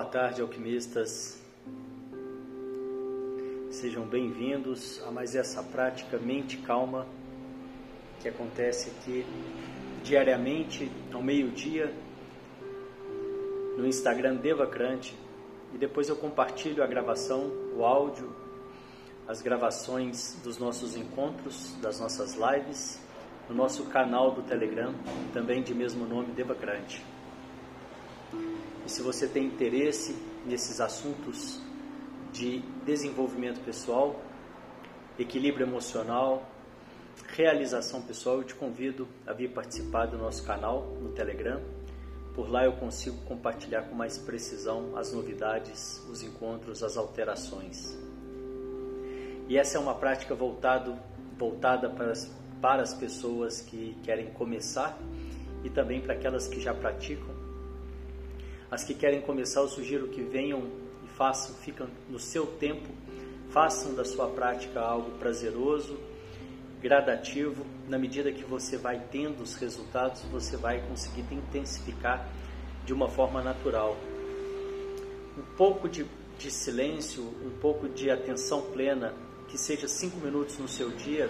Boa tarde, alquimistas. Sejam bem-vindos a mais essa prática Mente Calma que acontece aqui diariamente ao meio-dia no Instagram Devacrante e depois eu compartilho a gravação, o áudio, as gravações dos nossos encontros, das nossas lives no nosso canal do Telegram, também de mesmo nome Devacrante. E se você tem interesse nesses assuntos de desenvolvimento pessoal, equilíbrio emocional, realização pessoal, eu te convido a vir participar do nosso canal no Telegram. Por lá eu consigo compartilhar com mais precisão as novidades, os encontros, as alterações. E essa é uma prática voltado, voltada para as, para as pessoas que querem começar e também para aquelas que já praticam as que querem começar, eu sugiro que venham e façam, ficam no seu tempo, façam da sua prática algo prazeroso, gradativo. Na medida que você vai tendo os resultados, você vai conseguir intensificar de uma forma natural. Um pouco de, de silêncio, um pouco de atenção plena, que seja cinco minutos no seu dia,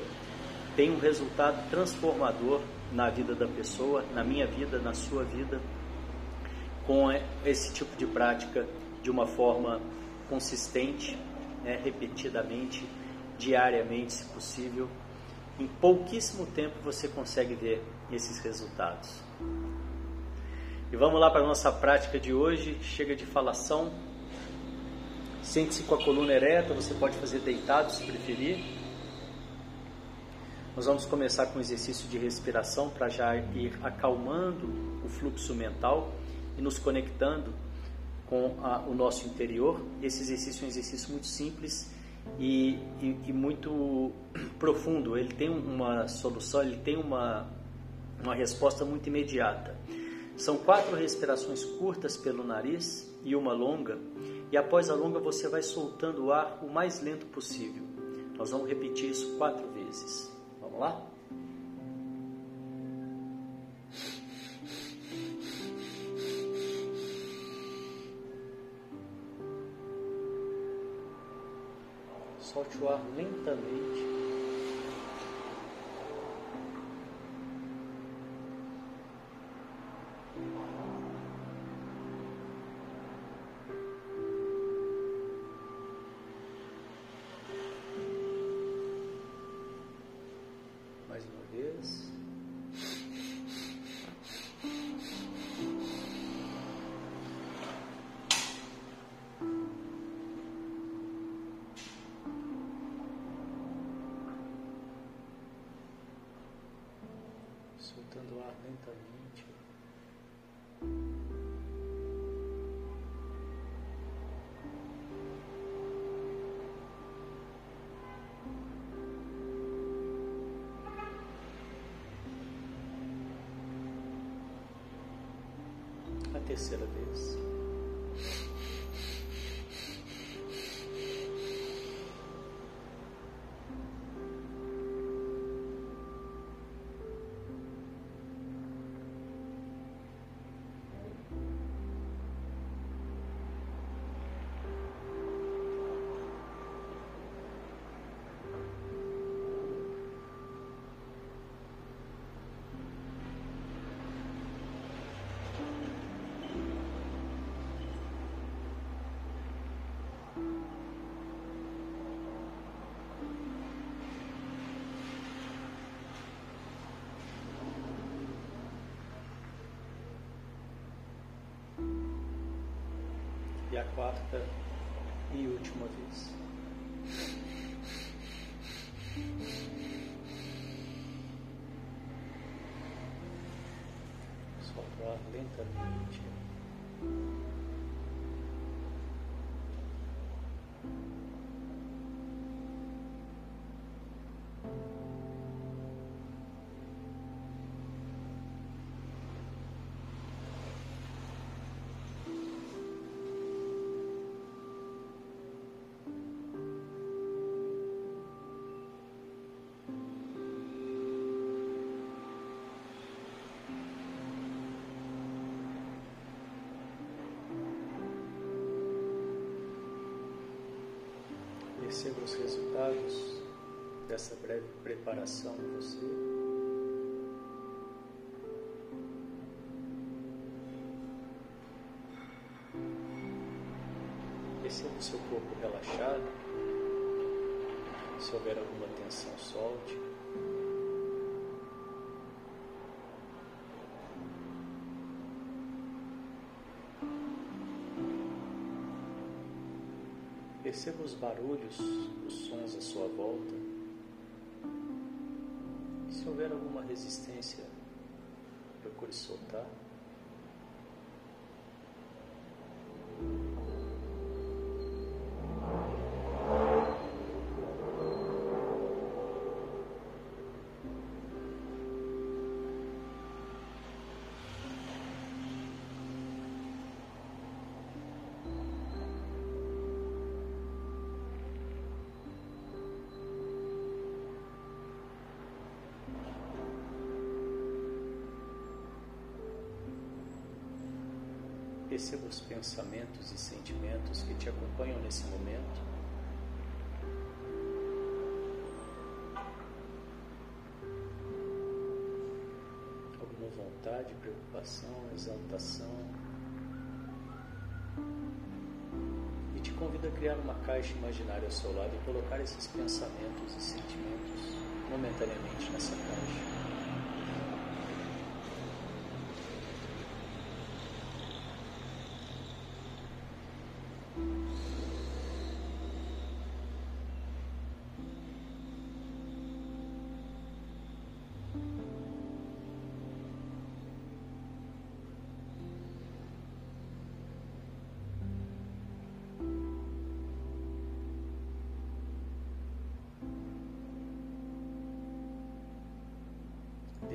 tem um resultado transformador na vida da pessoa, na minha vida, na sua vida com esse tipo de prática de uma forma consistente, né, repetidamente, diariamente, se possível. Em pouquíssimo tempo você consegue ver esses resultados. E vamos lá para a nossa prática de hoje. Chega de falação. Sente-se com a coluna ereta, você pode fazer deitado se preferir. Nós vamos começar com um exercício de respiração para já ir acalmando o fluxo mental e nos conectando com a, o nosso interior. Esse exercício é um exercício muito simples e, e, e, muito profundo. Ele tem uma solução, ele tem uma, uma resposta muito imediata. São quatro respirações curtas pelo nariz e uma longa, e após a longa você vai soltando o ar o mais lento possível. Nós vamos repetir isso quatro vezes. Vamos lá? Solte o ar lentamente. Terceira vez. A quarta e última vez. Solta o ar lentamente. Perceba os resultados dessa breve preparação em você. Perceba o seu corpo relaxado. Se houver alguma tensão, solte. Perceba os barulhos, os sons à sua volta. E se houver alguma resistência, procure soltar. Perceba os pensamentos e sentimentos que te acompanham nesse momento. Alguma vontade, preocupação, exaltação. E te convido a criar uma caixa imaginária ao seu lado e colocar esses pensamentos e sentimentos momentaneamente nessa caixa.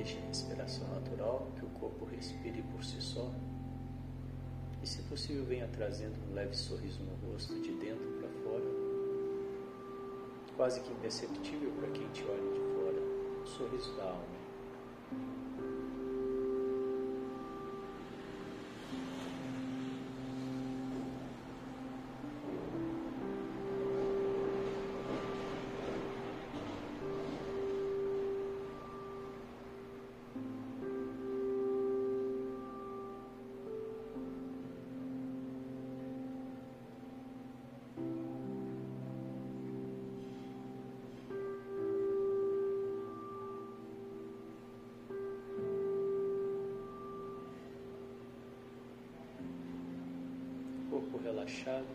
Deixe a respiração natural, que o corpo respire por si só. E, se possível, venha trazendo um leve sorriso no rosto, de dentro para fora. Quase que imperceptível para quem te olha de fora. Um sorriso da alma. Corpo relaxado.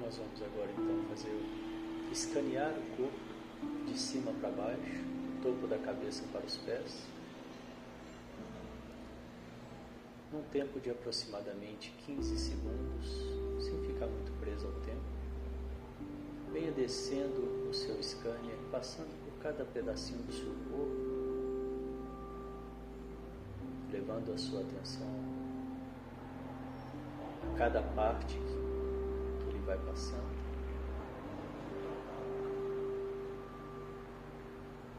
Nós vamos agora então fazer escanear o corpo de cima para baixo, topo da cabeça para os pés. Num tempo de aproximadamente 15 segundos, sem ficar muito preso ao tempo. Venha descendo o seu scanner, passando por cada pedacinho do seu corpo a sua atenção a cada parte que ele vai passando.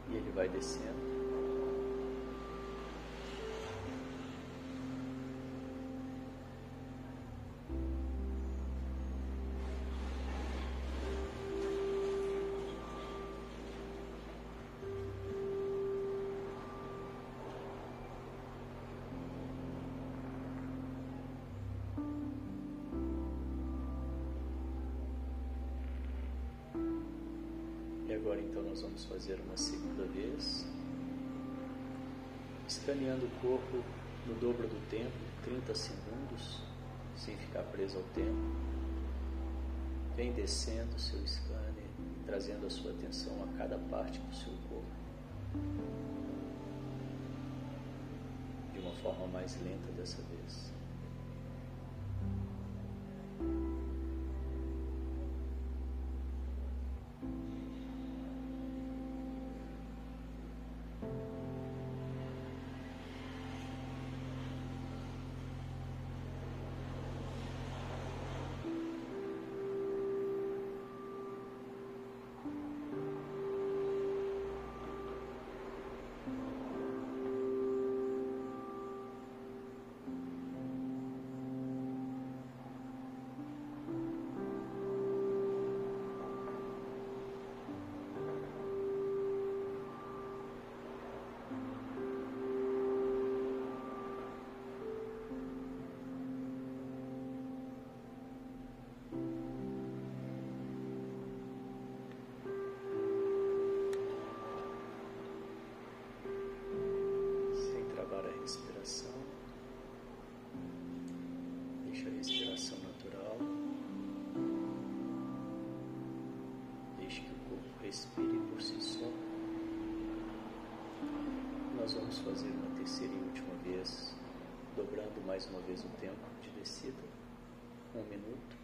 E ele vai descendo. Agora então nós vamos fazer uma segunda vez, escaneando o corpo no dobro do tempo, 30 segundos, sem ficar preso ao tempo. Vem descendo o seu scanner, trazendo a sua atenção a cada parte do seu corpo. De uma forma mais lenta dessa vez. Mais uma vez o tempo de descida, um minuto,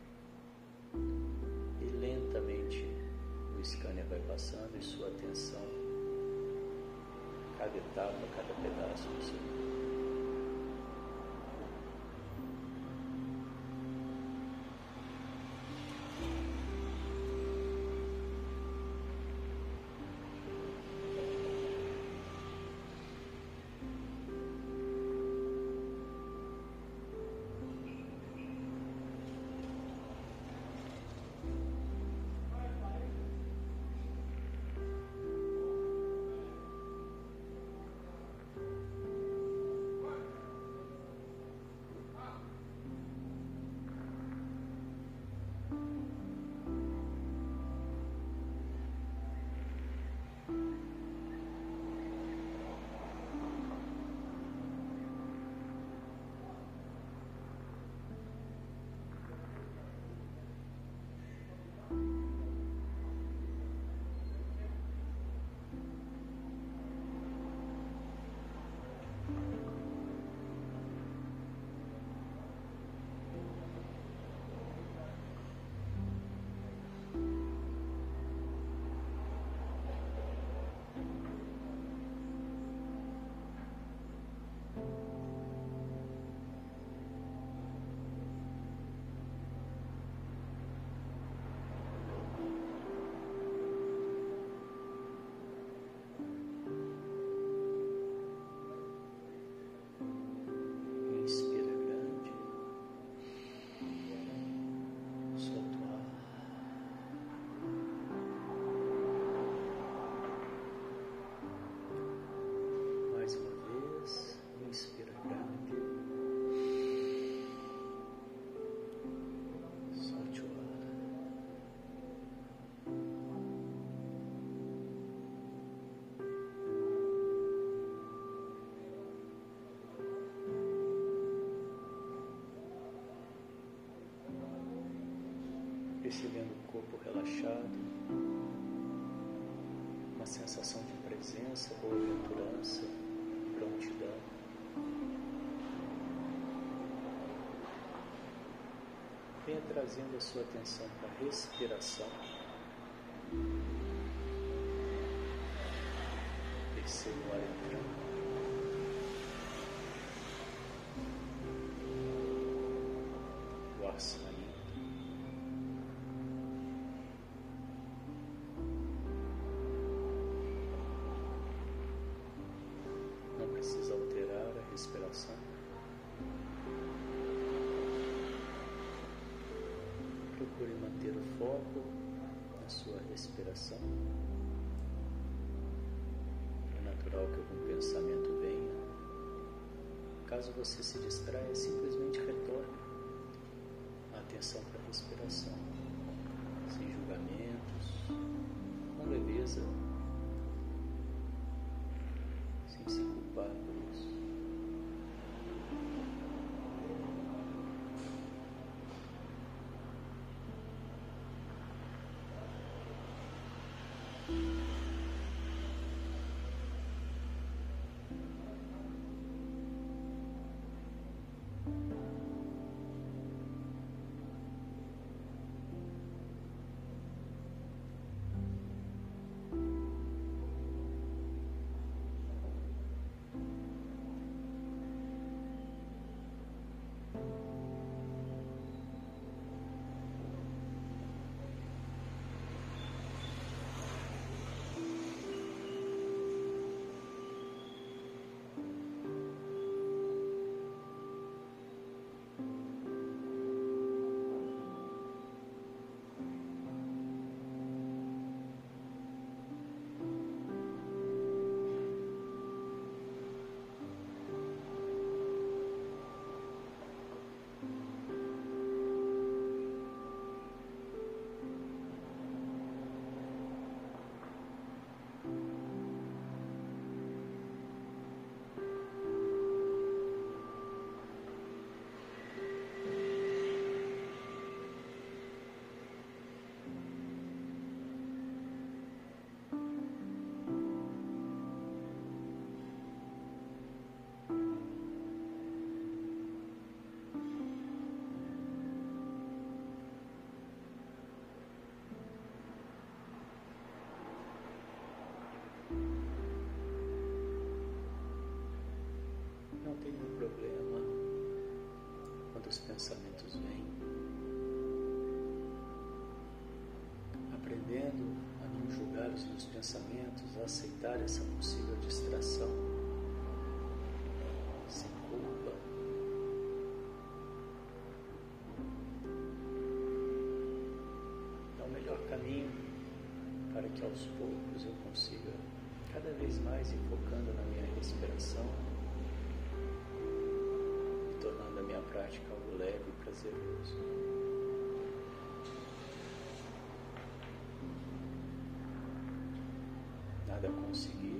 e lentamente o scanner vai passando e sua atenção, cada etapa, cada pedaço do seu corpo. Percebendo o corpo relaxado, uma sensação de presença, boa-aventurança, prontidão. Venha trazendo a sua atenção para a respiração. Perceba o ar entrando. O ar. Manter o foco na sua respiração. É natural que algum pensamento venha. Caso você se distraia, simplesmente aceitar essa possível distração, sem culpa. É o melhor caminho para que aos poucos eu consiga cada vez mais ir focando na minha respiração e tornando a minha prática algo leve e prazeroso. Nada conseguir.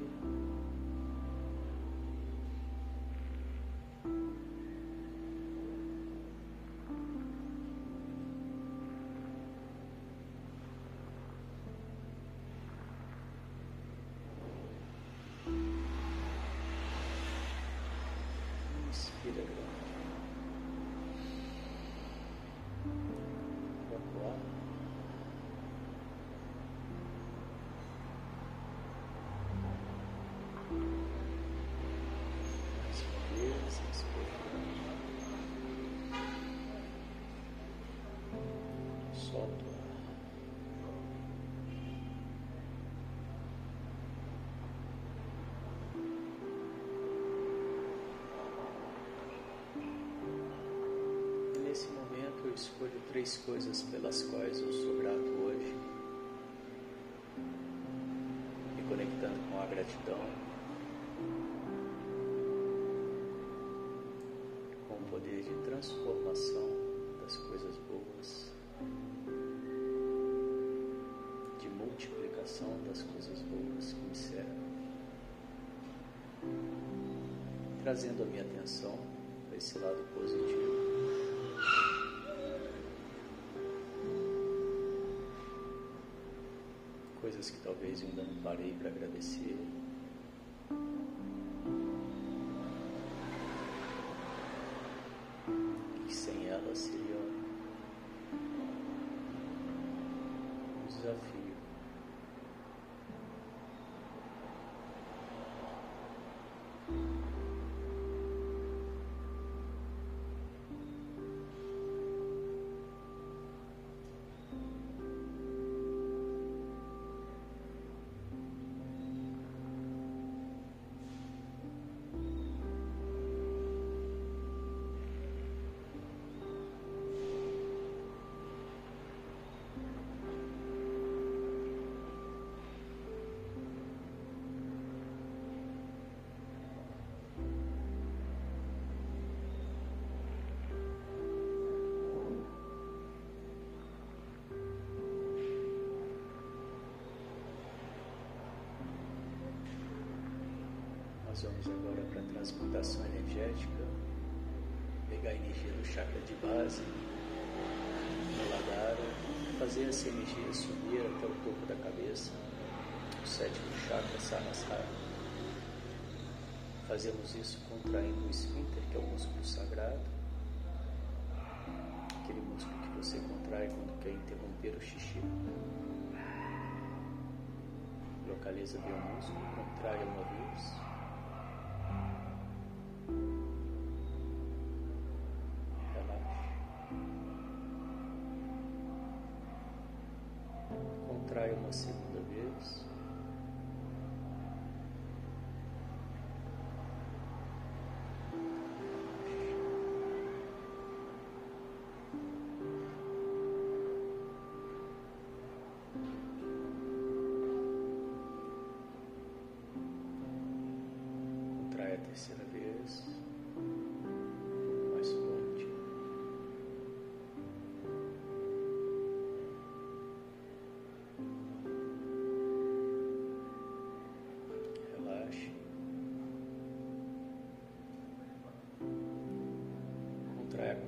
Escolho três coisas pelas quais eu sou grato hoje, me conectando com a gratidão, com o poder de transformação das coisas boas, de multiplicação das coisas boas que me servem, trazendo a minha atenção para esse lado positivo. coisas que talvez ainda não parei para agradecer. Um desafio. Nós vamos agora para a transmutação energética, pegar a energia do chakra de base, Muladhara, fazer essa energia subir até o topo da cabeça, o sétimo chakra, Sahasrara. Fazemos isso contraindo o esfíncter, que é o músculo sagrado, aquele músculo que você contrai quando quer interromper o xixi. Localiza bem o músculo, contrai uma vez. Uma segunda vez. Contrai a terceira vez.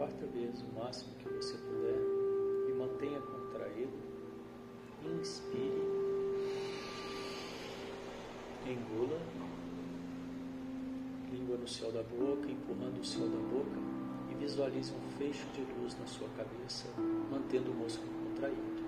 Quarta vez, o máximo que você puder, e mantenha contraído. Inspire, engula, língua no céu da boca, empurrando o céu da boca, e visualize um fecho de luz na sua cabeça, mantendo o músculo contraído.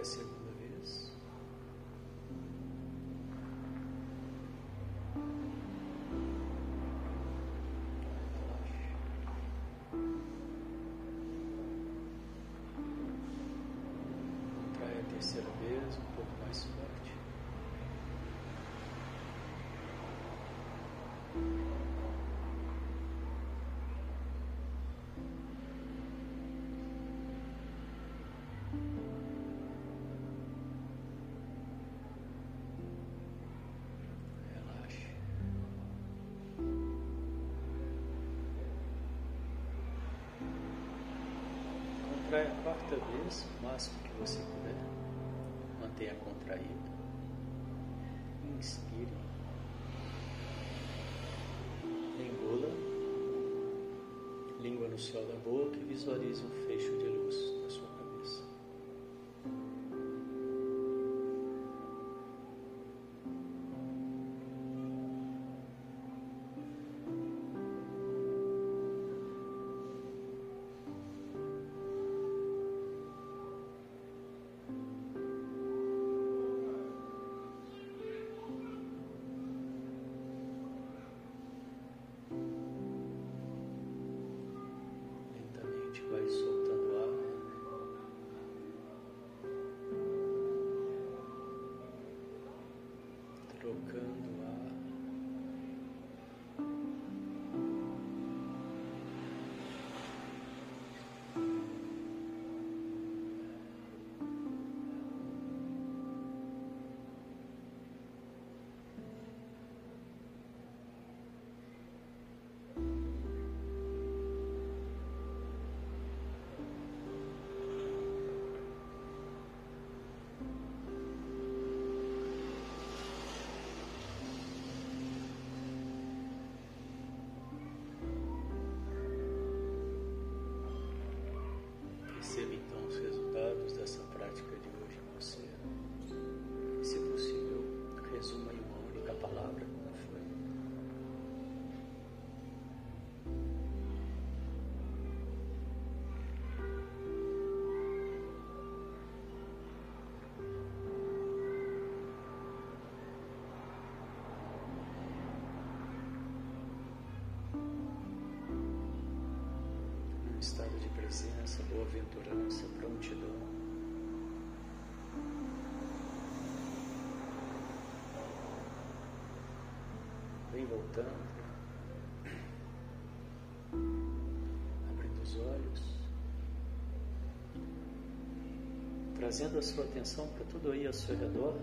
É a segunda vez. relaxe Trai a terceira vez, um pouco mais suave. Contrai a quarta vez, o máximo que você puder. Mantenha contraído. Inspire. Engula. Língua no céu da boca e visualize um fecho de luz na sua presença, boa-aventurança, prontidão. Vem voltando, abrindo os olhos, trazendo a sua atenção para tudo aí ao seu redor.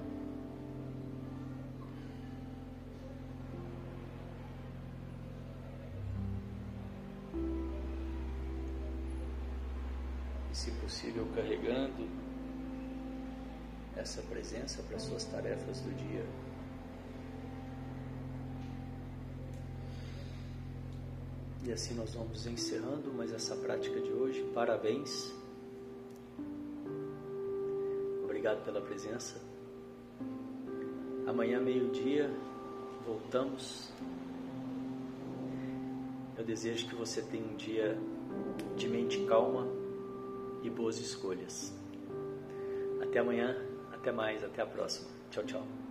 Se possível, carregando essa presença para suas tarefas do dia. E assim nós vamos encerrando mais essa prática de hoje. Parabéns. Obrigado pela presença. Amanhã, meio-dia, voltamos. Eu desejo que você tenha um dia de mente calma e boas escolhas. Até amanhã, até mais, até a próxima. Tchau, tchau.